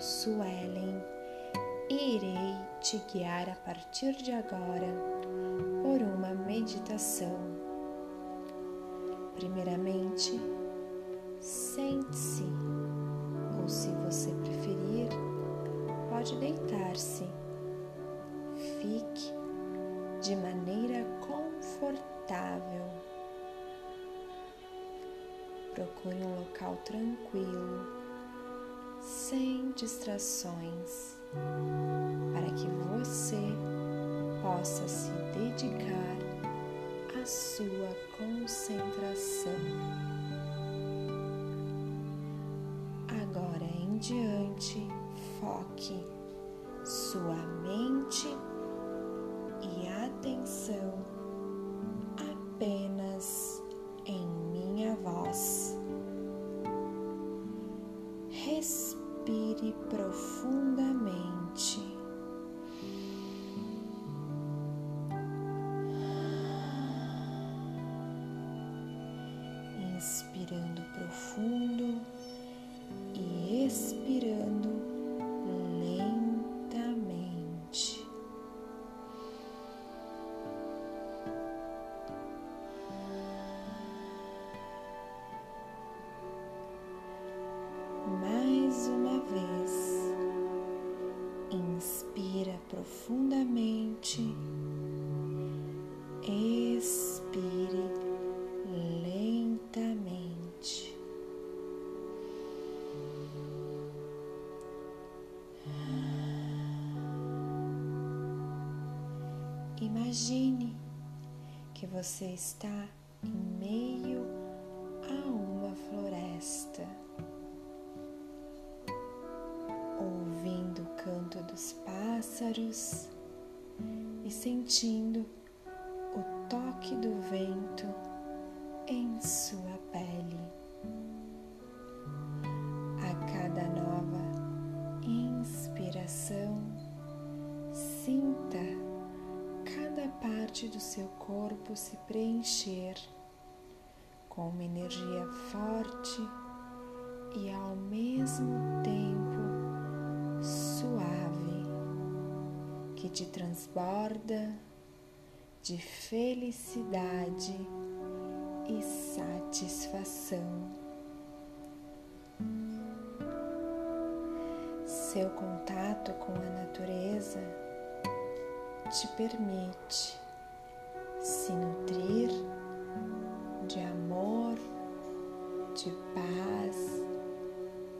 Suelen e irei te guiar a partir de agora por uma meditação. Primeiramente, sente-se, ou se você preferir, pode deitar-se. Fique de maneira confortável. Procure um local tranquilo, sem distrações, para que você possa se dedicar à sua concentração. Agora em diante, foque sua mente e atenção Respire profundamente. Profundamente, expire lentamente. Imagine que você está em meio pássaros e sentindo o toque do vento em sua pele. A cada nova inspiração, sinta cada parte do seu corpo se preencher com uma energia forte e ao mesmo tempo suave que te transborda de felicidade e satisfação. Seu contato com a natureza te permite se nutrir de amor, de paz,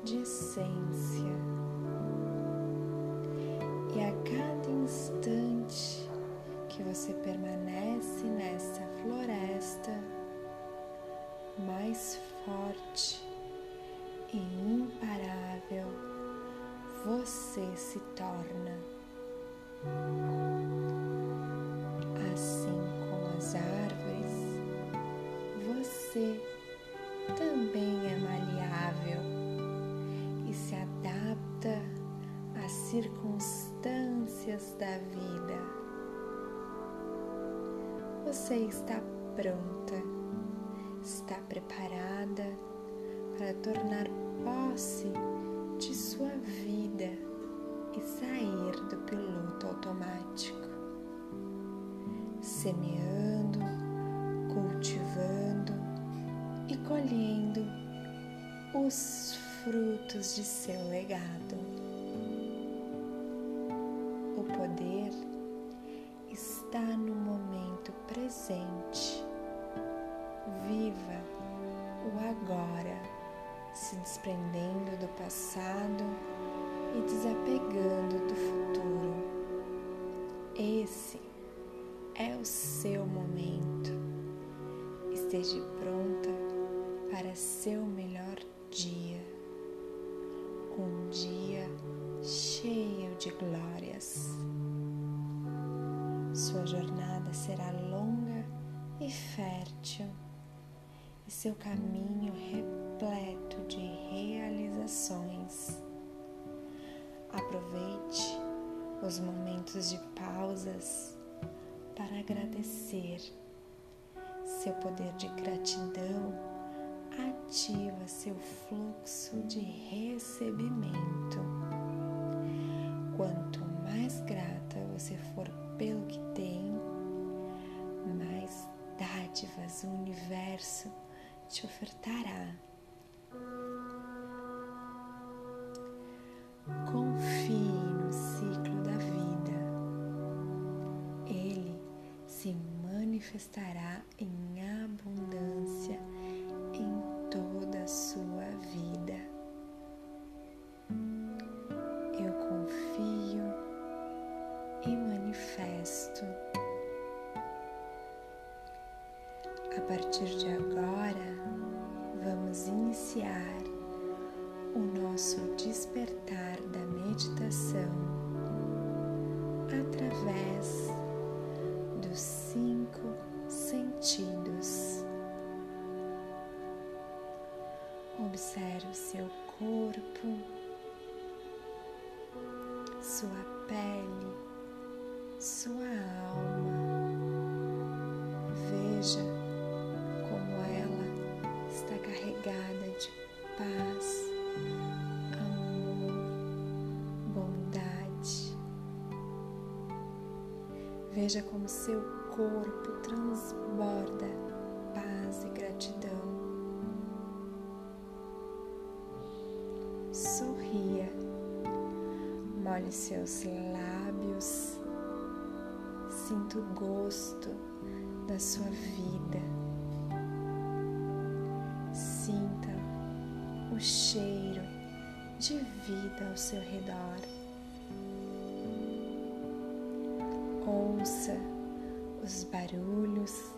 de essência. E a cada instante que você permanece nessa floresta, mais forte e imparável você se torna. Assim como as árvores, você também é maleável e se adapta às circunstâncias da vida. Você está pronta, está preparada para tornar posse de sua vida e sair do piloto automático, semeando, cultivando e colhendo os frutos de seu legado. Poder está no momento presente. Viva o agora, se desprendendo do passado e desapegando do futuro. Esse é o seu momento. Esteja pronta para seu melhor dia. Um dia cheio de glórias. Sua jornada será longa e fértil e seu caminho repleto de realizações. Aproveite os momentos de pausas para agradecer. Seu poder de gratidão ativa seu fluxo de recebimento. Ofertará. Confie no ciclo da vida. Ele se manifestará em abundância em toda a sua vida. Eu confio e manifesto. A partir de agora, Veja como seu corpo transborda paz e gratidão. Sorria, molhe seus lábios, sinta o gosto da sua vida. Sinta o cheiro de vida ao seu redor. Ouça os barulhos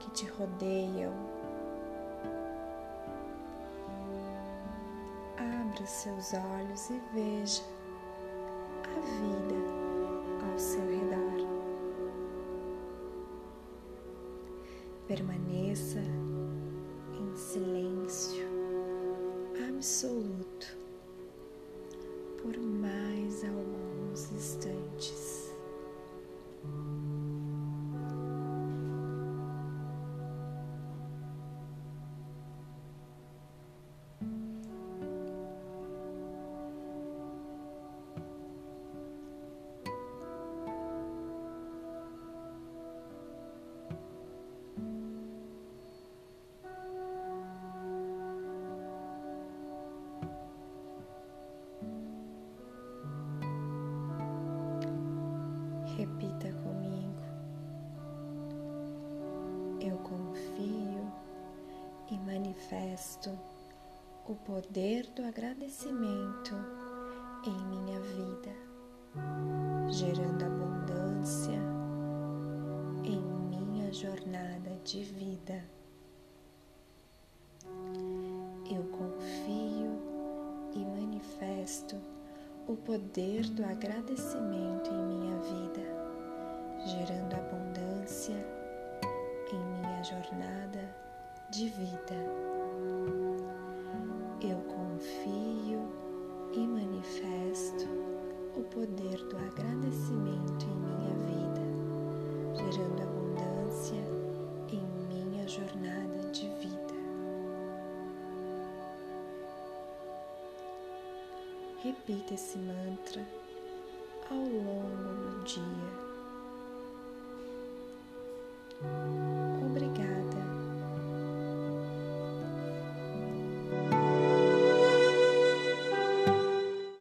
que te rodeiam. Abra seus olhos e veja a vida ao seu redor. Permaneça em silêncio absoluto por mais alguns manifesto o poder do agradecimento em minha vida, gerando abundância em minha jornada de vida. Eu confio e manifesto o poder do agradecimento em minha vida, de vida. Eu confio e manifesto o poder do agradecimento em minha vida, gerando abundância em minha jornada de vida. Repita esse mantra ao longo do dia.